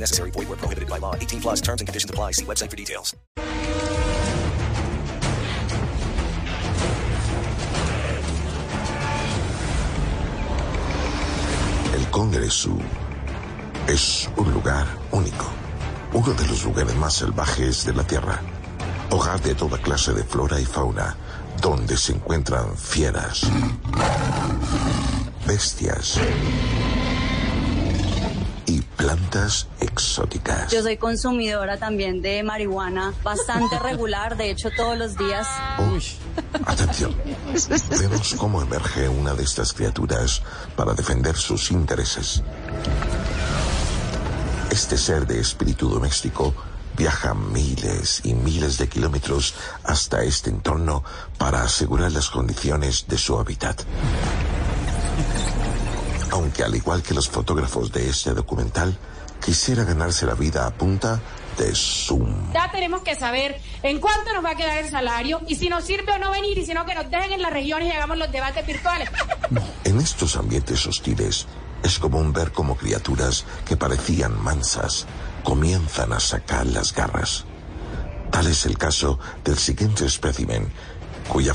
Necessary. Void where prohibited by law. 18 plus terms and conditions apply. See website for details. El Congreso es un lugar único, uno de los lugares más salvajes de la Tierra, hogar de toda clase de flora y fauna, donde se encuentran fieras, bestias plantas exóticas. Yo soy consumidora también de marihuana bastante regular, de hecho todos los días. Uy, atención. Vemos cómo emerge una de estas criaturas para defender sus intereses. Este ser de espíritu doméstico viaja miles y miles de kilómetros hasta este entorno para asegurar las condiciones de su hábitat. Aunque al igual que los fotógrafos de este documental, quisiera ganarse la vida a punta de Zoom. Ya tenemos que saber en cuánto nos va a quedar el salario y si nos sirve o no venir y si no que nos dejen en las regiones y hagamos los debates virtuales. En estos ambientes hostiles, es común ver como criaturas que parecían mansas comienzan a sacar las garras. Tal es el caso del siguiente espécimen, cuya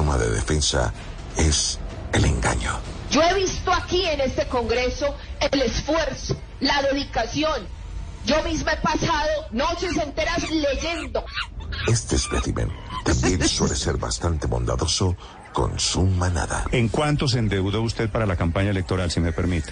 Forma de defensa es el engaño. Yo he visto aquí en este Congreso el esfuerzo, la dedicación. Yo misma he pasado noches enteras leyendo. Este espécimen también suele ser bastante bondadoso con su manada. ¿En cuánto se endeudó usted para la campaña electoral, si me permite?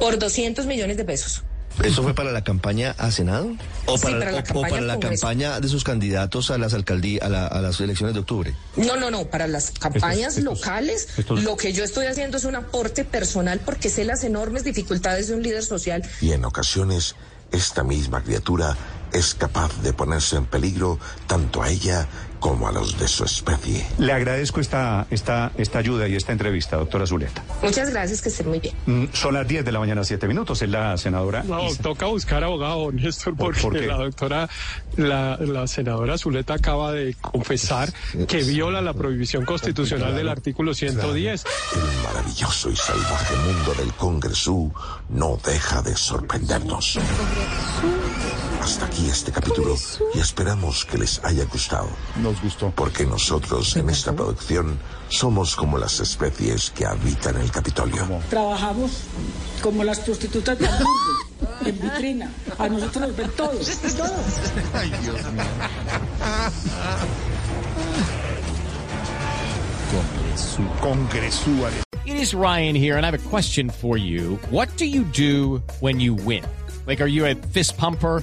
Por 200 millones de pesos. ¿Eso fue para la campaña a Senado? ¿O Sí, para, la o- o campaña para la al Congreso. campaña de sus candidatos a las alcaldías, a, la- a las elecciones de octubre? No, no, no, para las campañas estos- locales, estos- lo que yo estoy haciendo es un aporte personal porque sé las enormes dificultades de un líder social. Y en ocasiones, esta misma criatura es capaz de ponerse en peligro tanto a ella como a los de su especie. Le agradezco esta, esta, esta ayuda y esta entrevista, doctora Zuleta. Muchas gracias, que estén muy bien. Mm, Son las 10 de la mañana, 7 minutos. Es la senadora. No, Isa. toca buscar abogado, Néstor, porque por la doctora, la, la senadora Zuleta acaba de confesar que viola la prohibición constitucional del artículo 110. El maravilloso y salvaje mundo del Congreso no deja de sorprendernos. Hasta aquí este capítulo y esperamos que les haya gustado. Nos gustó. Porque nosotros en esta producción somos como las especies que habitan el Capitolio. Trabajamos como las prostitutas de Hamburgo, en vitrina. A nosotros nos ven todos, todos. Ay, Dios mío. Congreso. It is Ryan here, and I have a question for you. What do you do when you win? Like, are you a fist pumper?